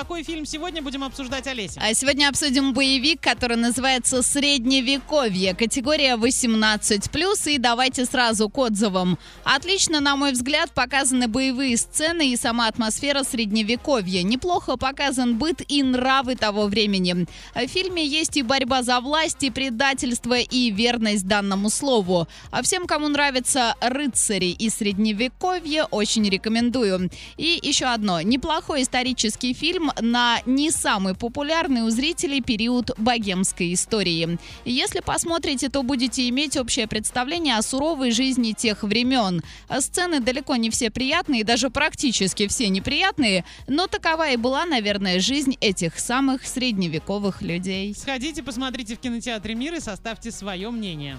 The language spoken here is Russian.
какой фильм сегодня будем обсуждать, Олеся? А сегодня обсудим боевик, который называется «Средневековье». Категория 18+. И давайте сразу к отзывам. Отлично, на мой взгляд, показаны боевые сцены и сама атмосфера Средневековья. Неплохо показан быт и нравы того времени. В фильме есть и борьба за власть, и предательство, и верность данному слову. А всем, кому нравятся рыцари и Средневековье, очень рекомендую. И еще одно. Неплохой исторический фильм на не самый популярный у зрителей период богемской истории. Если посмотрите, то будете иметь общее представление о суровой жизни тех времен. Сцены далеко не все приятные, даже практически все неприятные, но такова и была, наверное, жизнь этих самых средневековых людей. Сходите, посмотрите в кинотеатре «Мир» и составьте свое мнение.